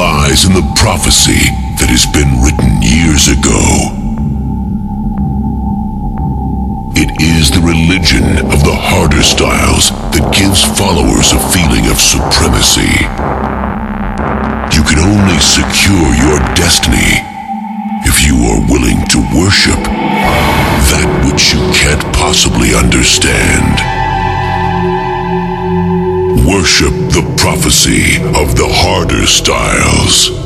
lies in the prophecy that has been written years ago. It is the religion of the harder styles that gives followers a feeling of supremacy. You can only secure your destiny if you are willing to worship that which you can't possibly understand. Worship the prophecy of the harder styles.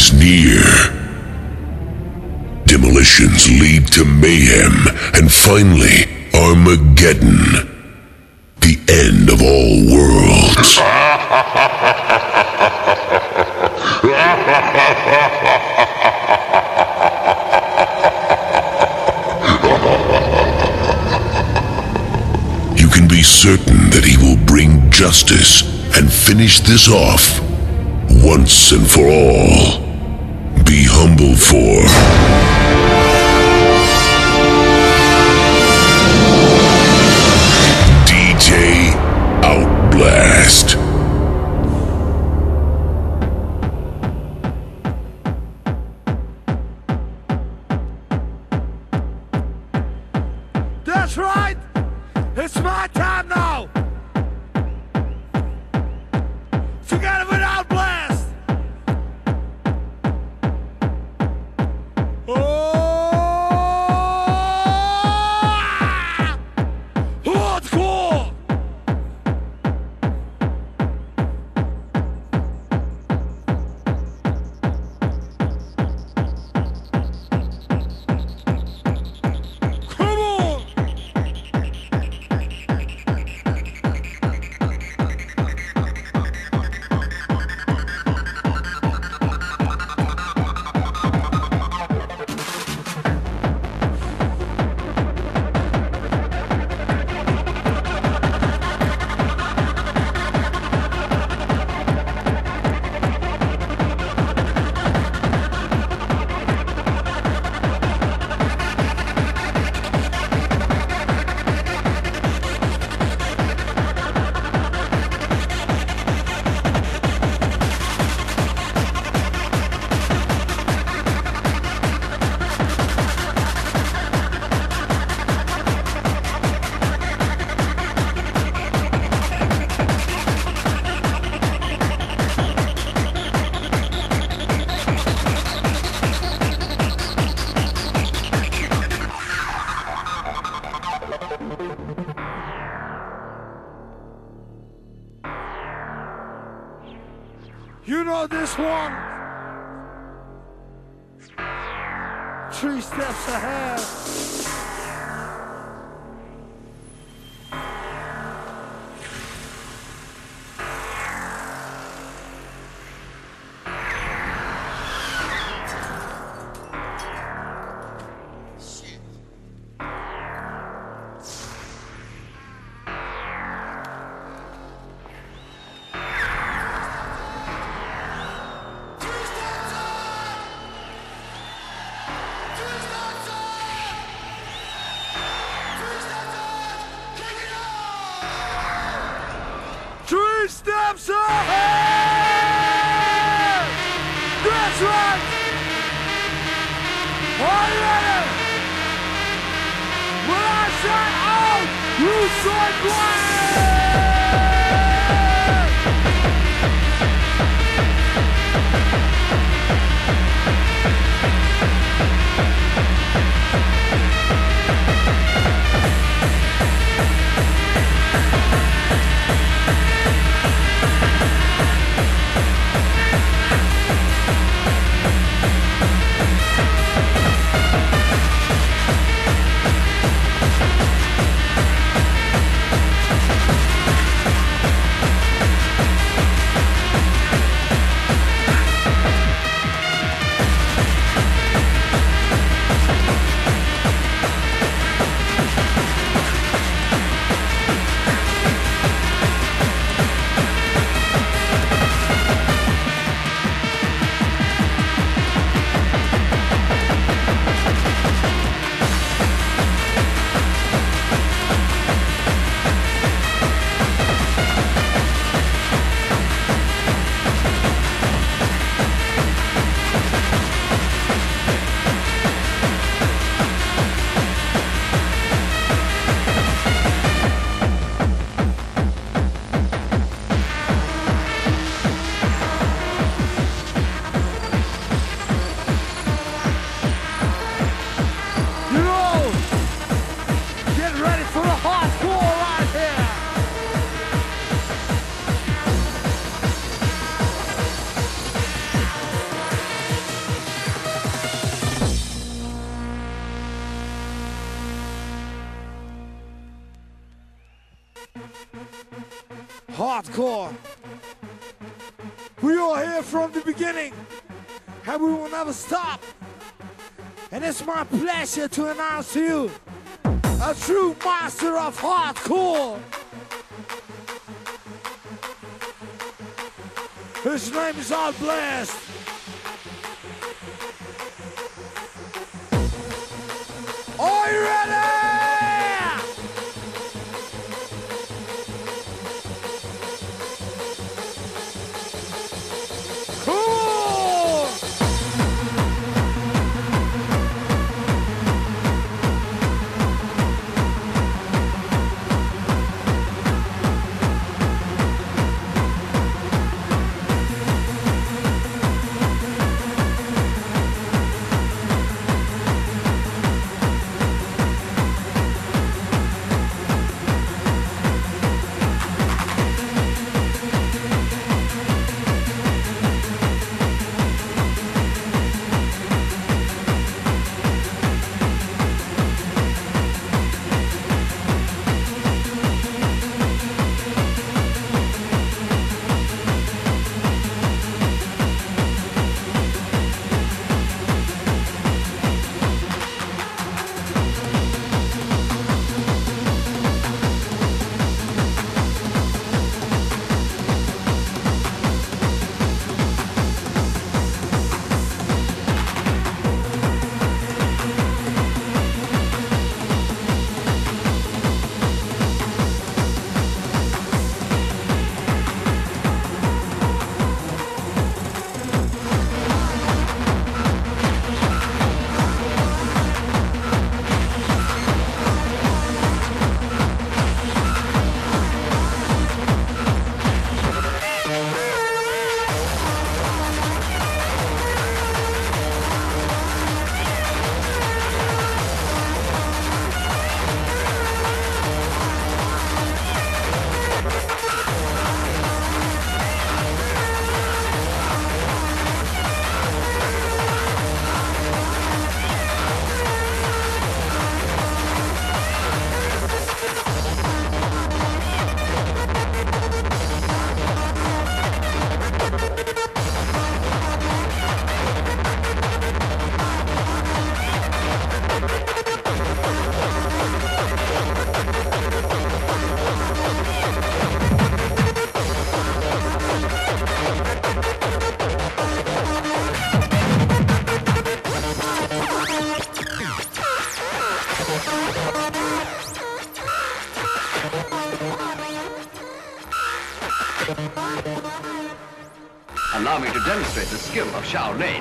Is near. Demolitions lead to mayhem and finally Armageddon. The end of all worlds. You can be certain that he will bring justice and finish this off once and for all. Be humble for. Three steps ahead. Stop. And it's my pleasure to announce to you a true master of hardcore. His name is Outblast. The skill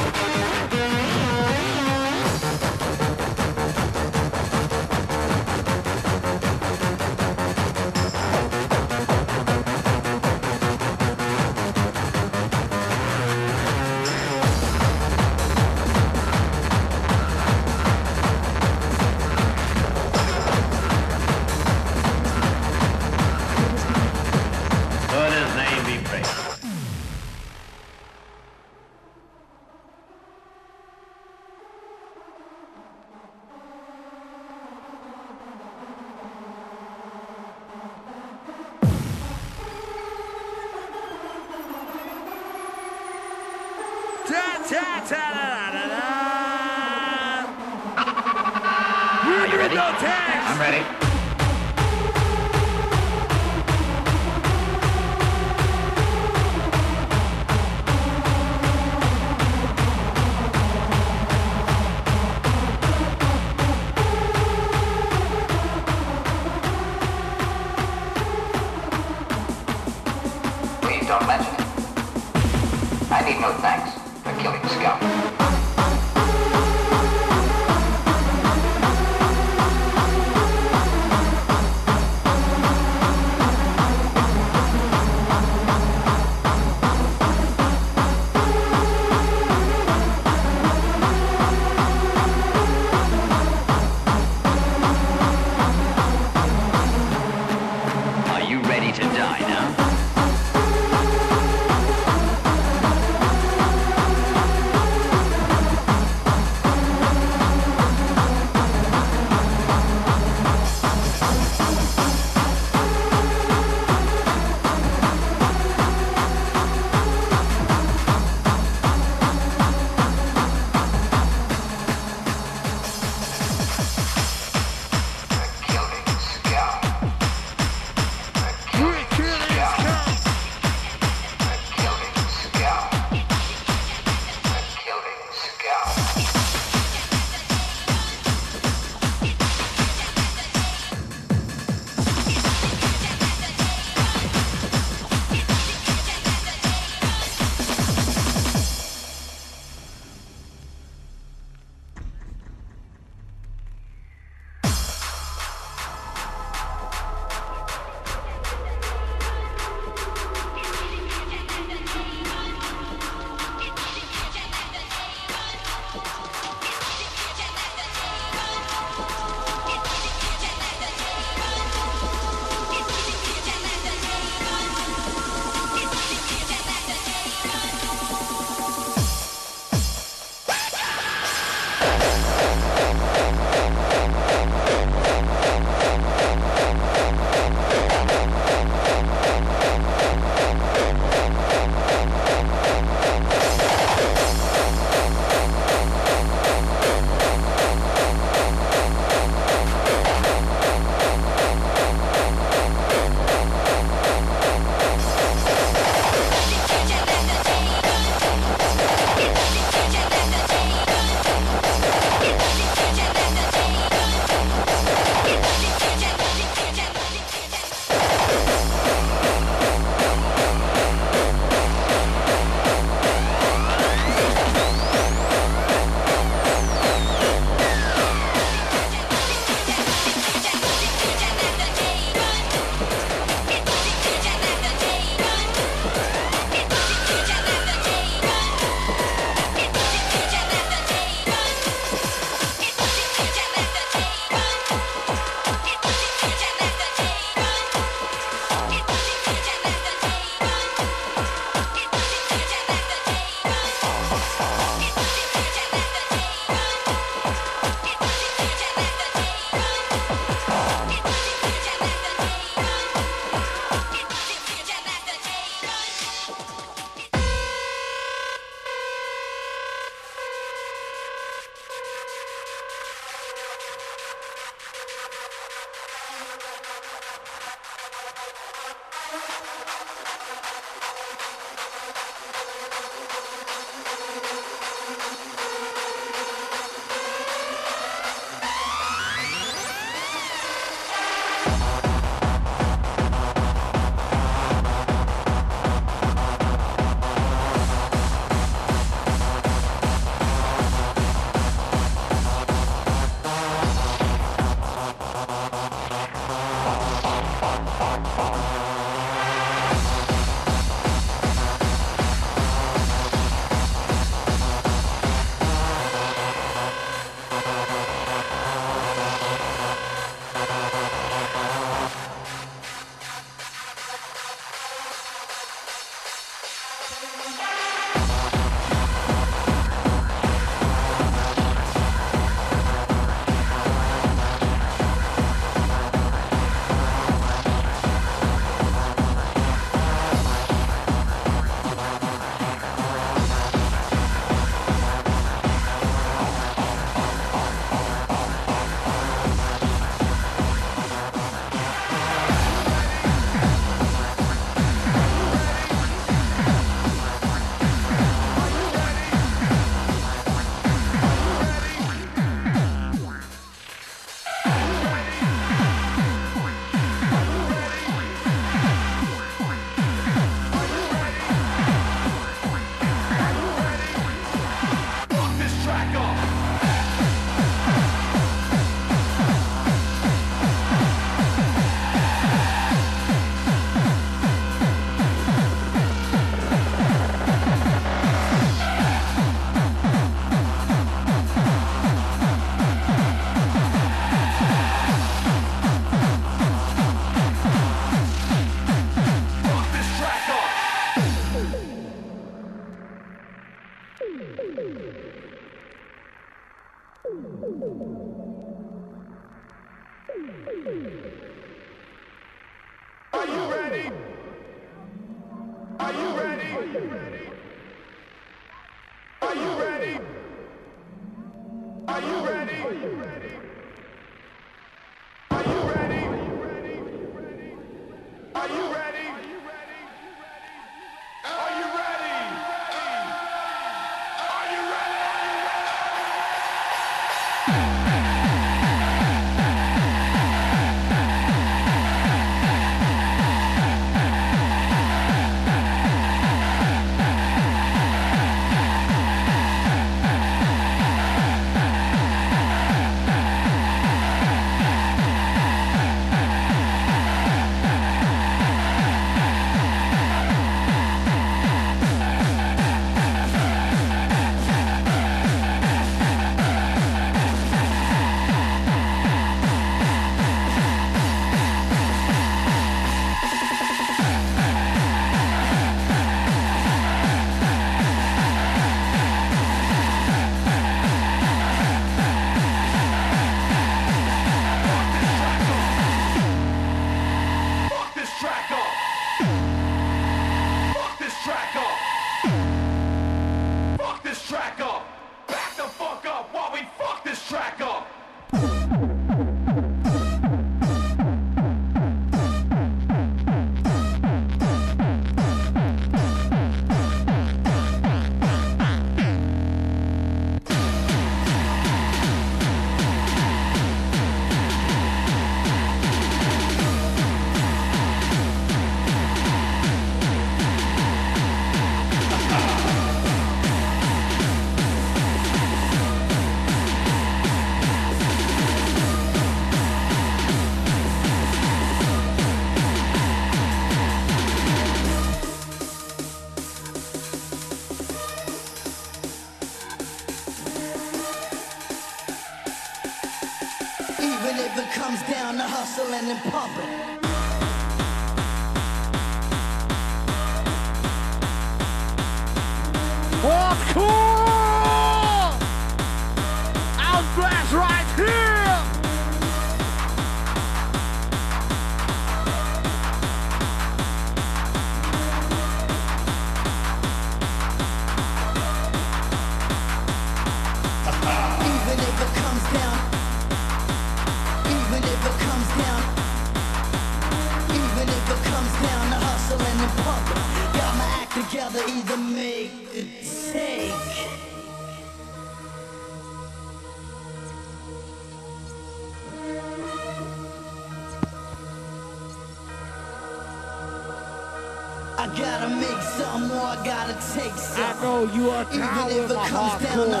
know you are tired Even if it comes hardcore. down to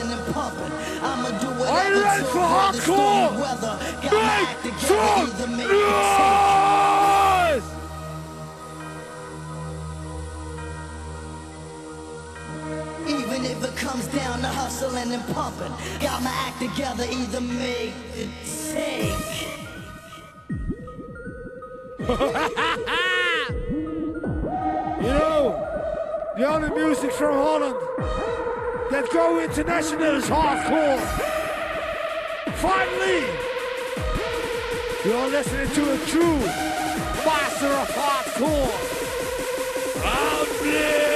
and I'ma do it. Ready for hardcore? Three, two, noise! Even if it comes down to hustling and pumping, got my act together, either make it sink. The only music from Holland that go international is hardcore. Finally, you're listening to a true master of hardcore. Out there.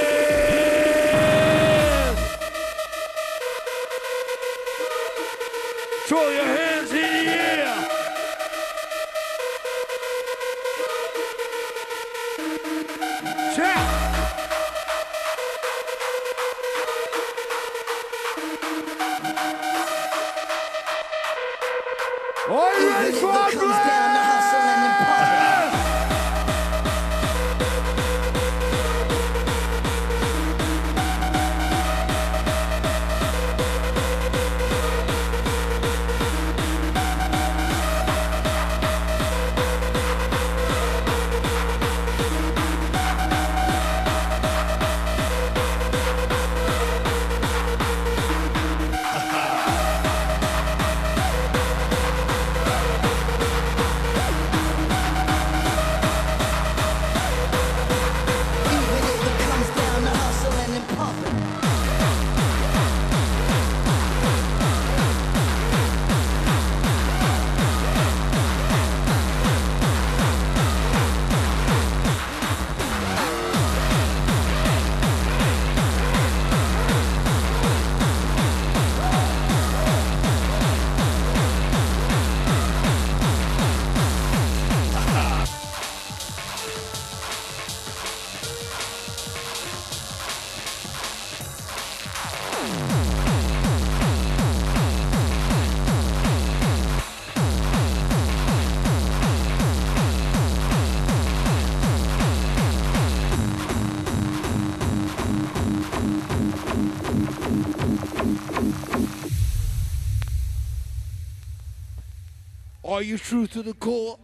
Are you true to the core?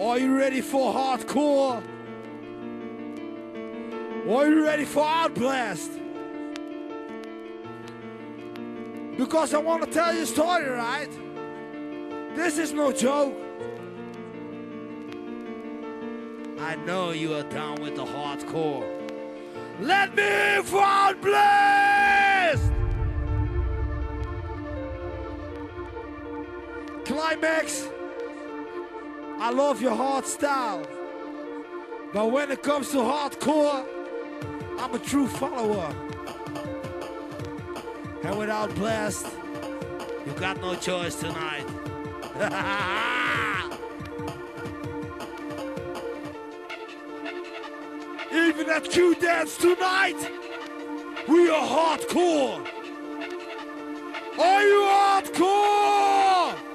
Are you ready for hardcore? Are you ready for Outblast? Because I want to tell you a story, right? This is no joke. I know you are down with the hardcore. Let me for Outblast! Qlimax, I love your hard style. But when it comes to hardcore, I'm a true follower. And without Blast, you got no choice tonight. Even at Q Dance tonight, we are hardcore. Are you hardcore?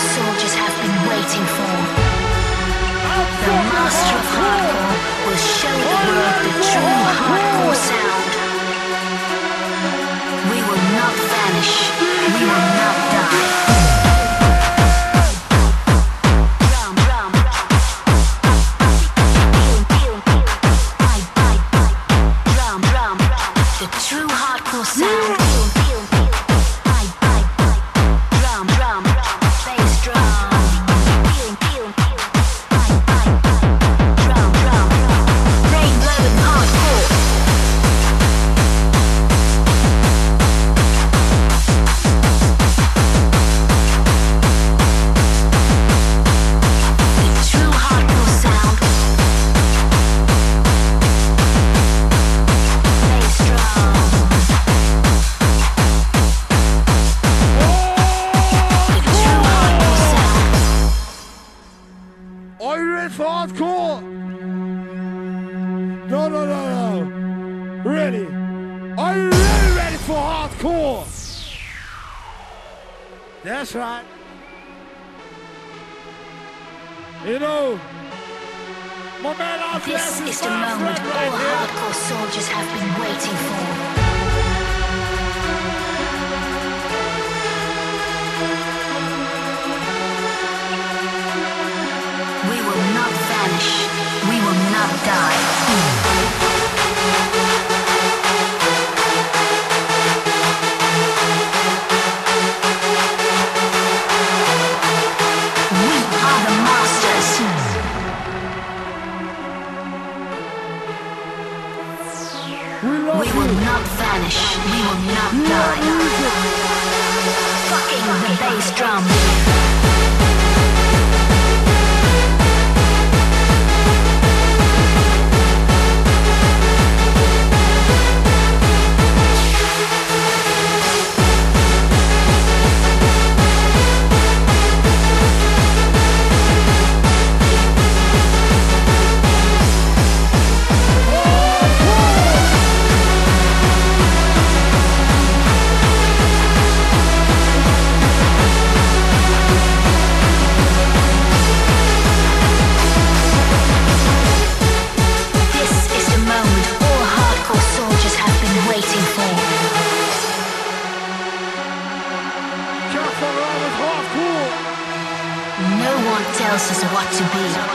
Soldiers have been waiting for. The master of hardcore will show the world the true hardcore scene. vanish. We will not die. Fucking the bass drum. to be.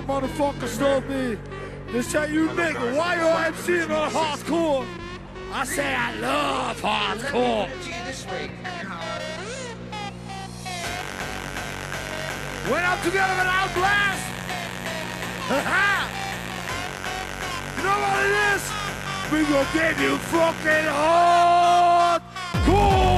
y'all motherfuckers know me. They say, you nigga, why you MCing on hardcore? I say I love hardcore. When I'm together with Outblast, you know what it is? We gonna give you fucking hardcore.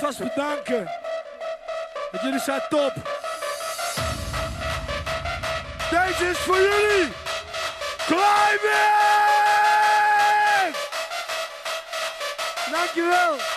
Vast bedanken. Want jullie zijn top. Deze is voor jullie. Climbing! Dankjewel.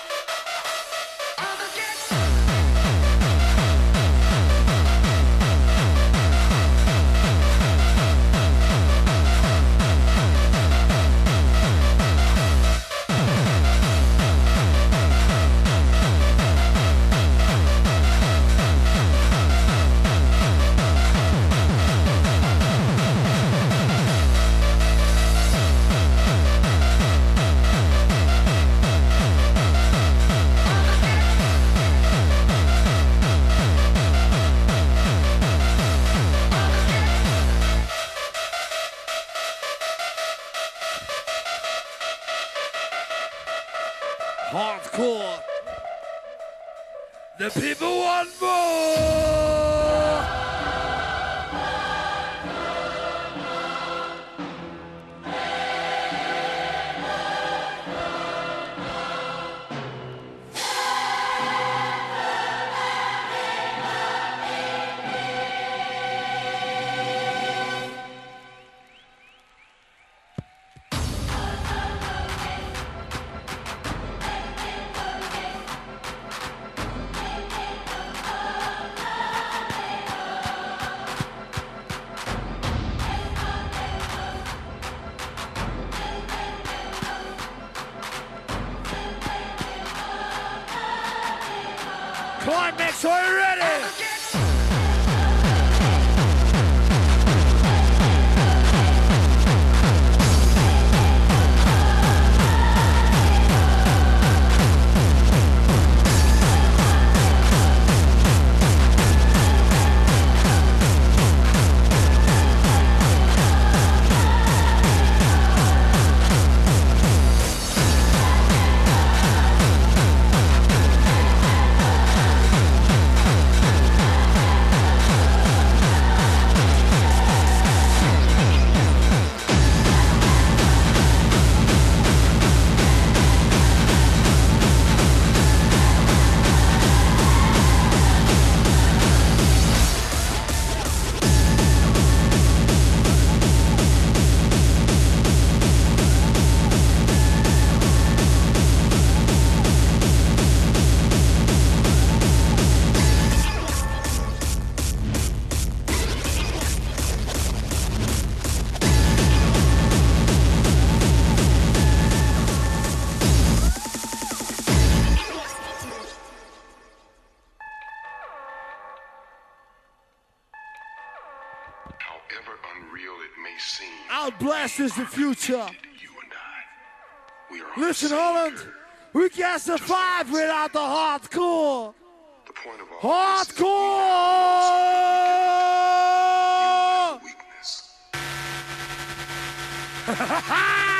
Outblast is the future. You and I. We are Listen, Holland, we can't survive without the hardcore. The point of all this is Hardcore! weakness.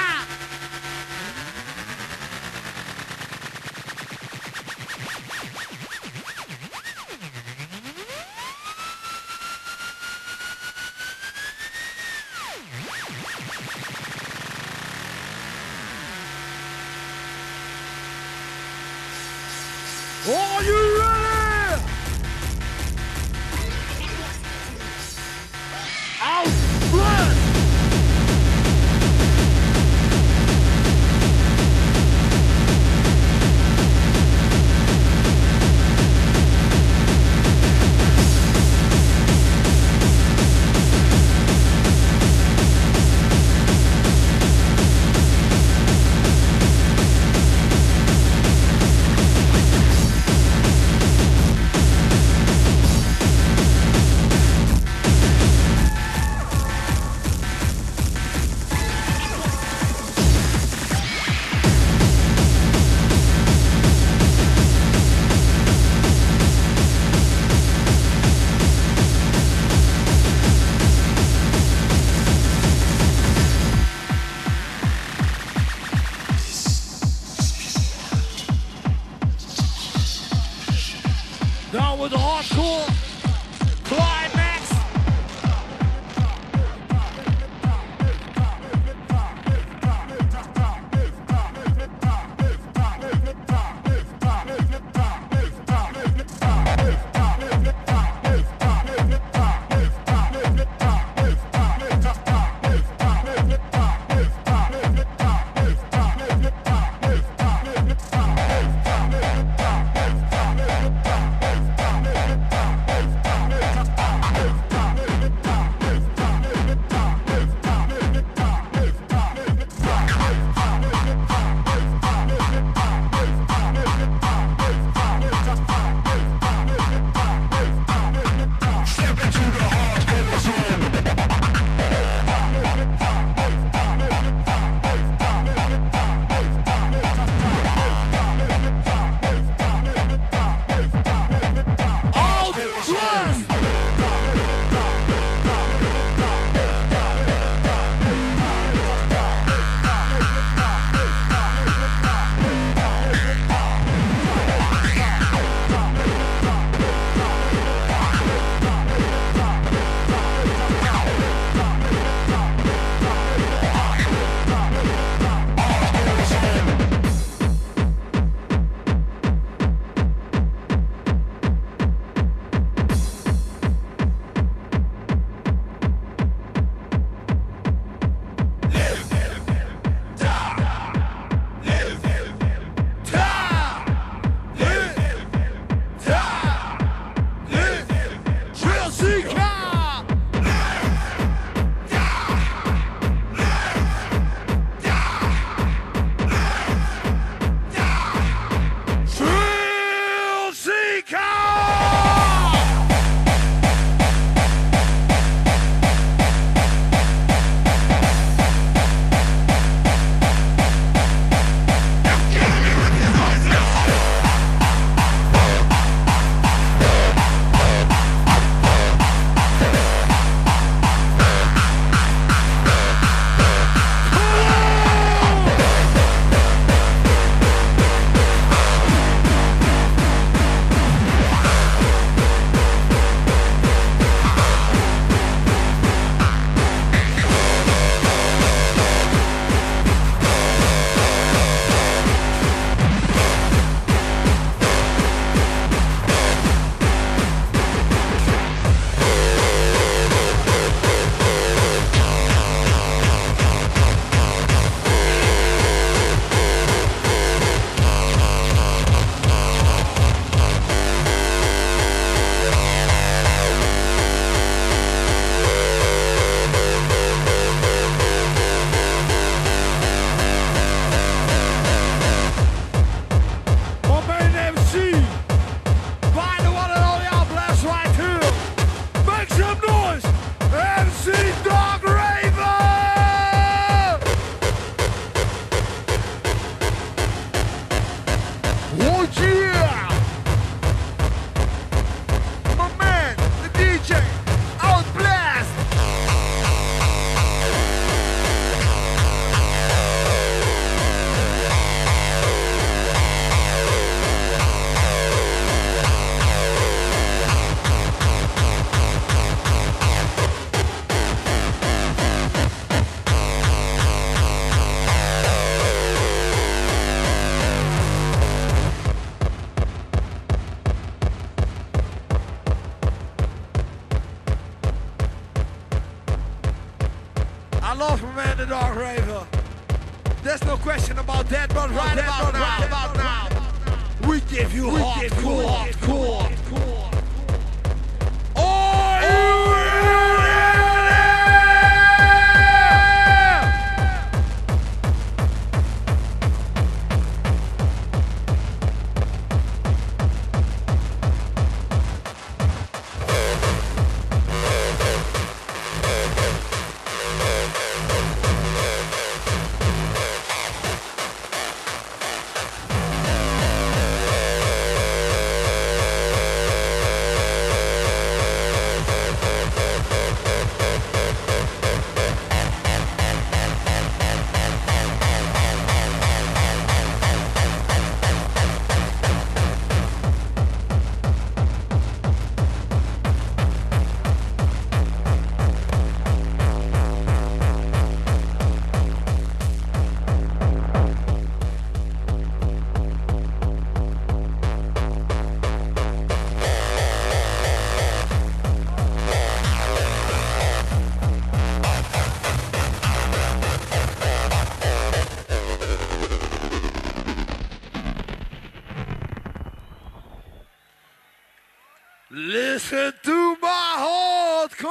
Listen to my hardcore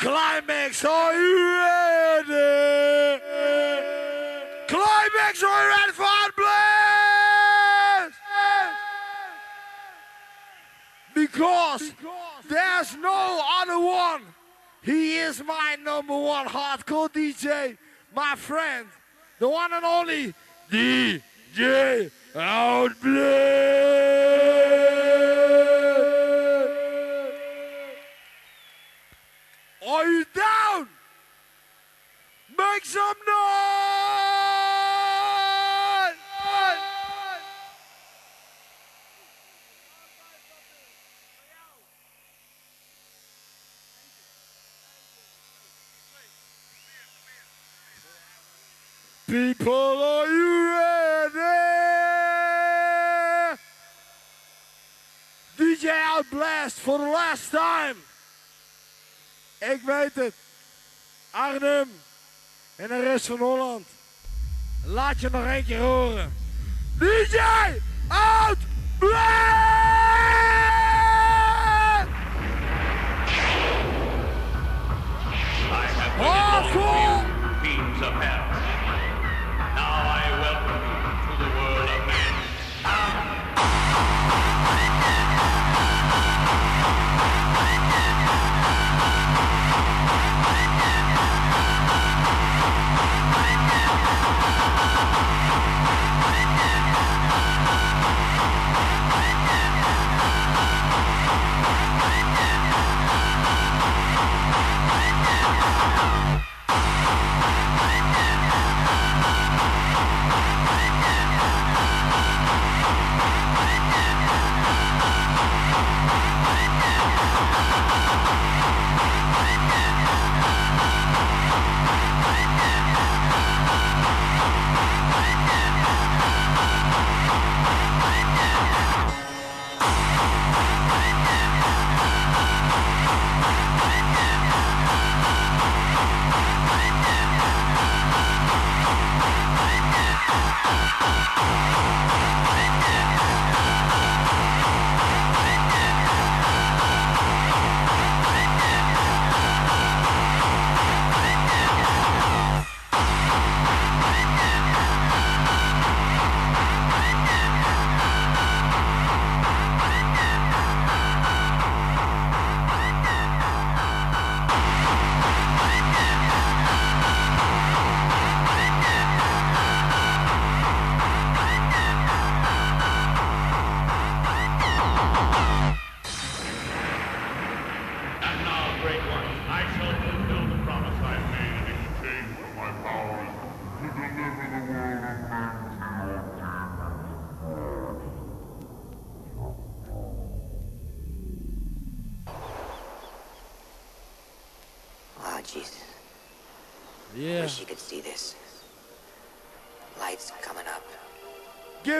Qlimax. Are you ready? Qlimax, are you ready for please? Because there's no other one. He is my number one hardcore DJ, my friend, the one and only DJ Outblast. Are you down? Make some noise! People, are you ready? DJ Outblast for the last time. Ik weet het. Arnhem en de rest van Holland. Laat je nog één keer horen. DJ Outblast! I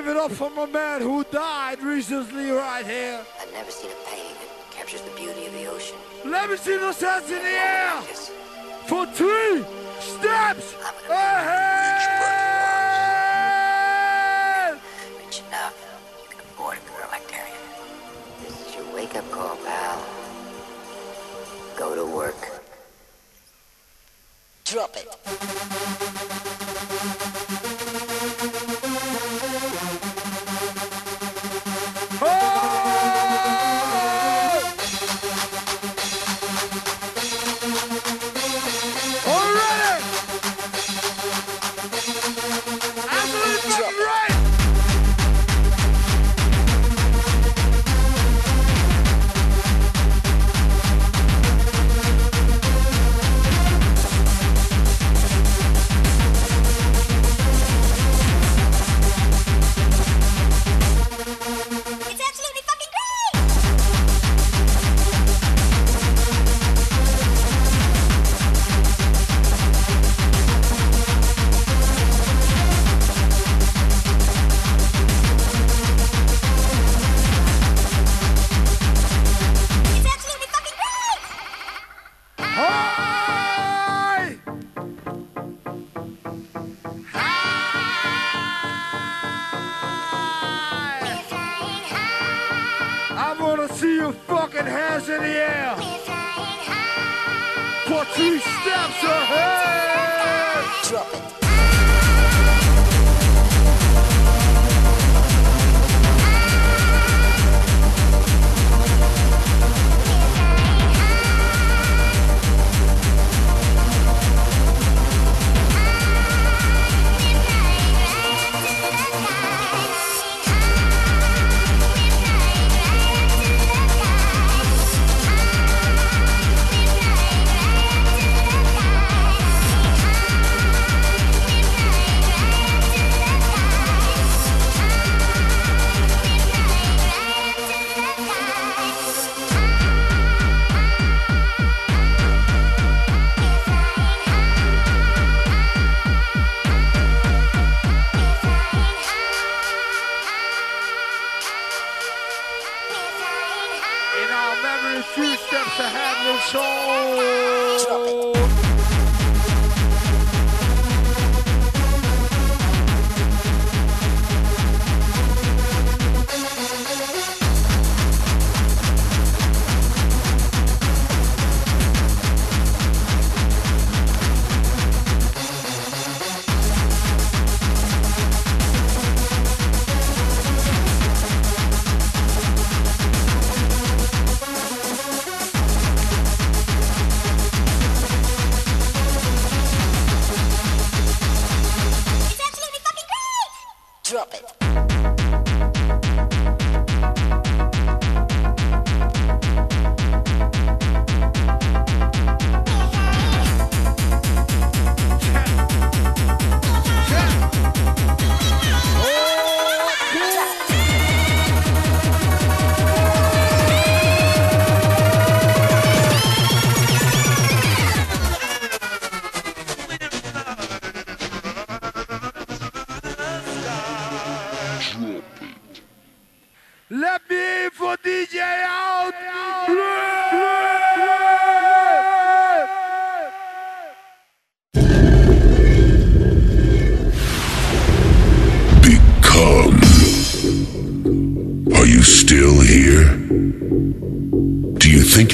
Give it up for my man who died recently right here. I've never seen a painting that captures the beauty of the ocean. Let me see those hands in the air. For three, steps ahead. Rich enough, you can afford a girl like Darian. This is your wake-up call, pal. Go to work. Drop it.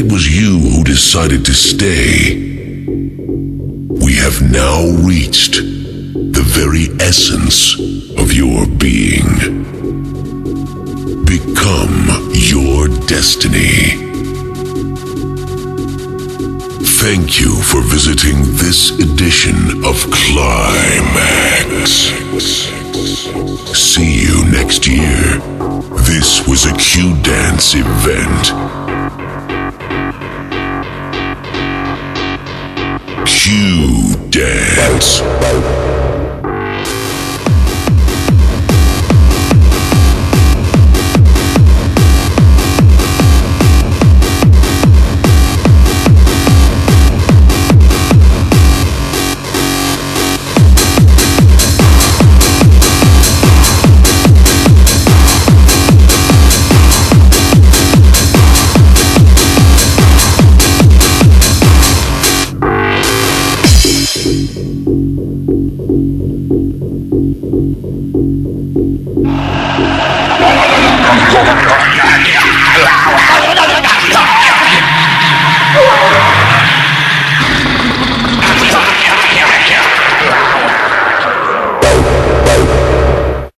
It was you who decided to stay? We have now reached the very essence of your being. Become your destiny. Thank you for visiting this edition of Qlimax. See you next year. This was a Q Dance event. Q Dance.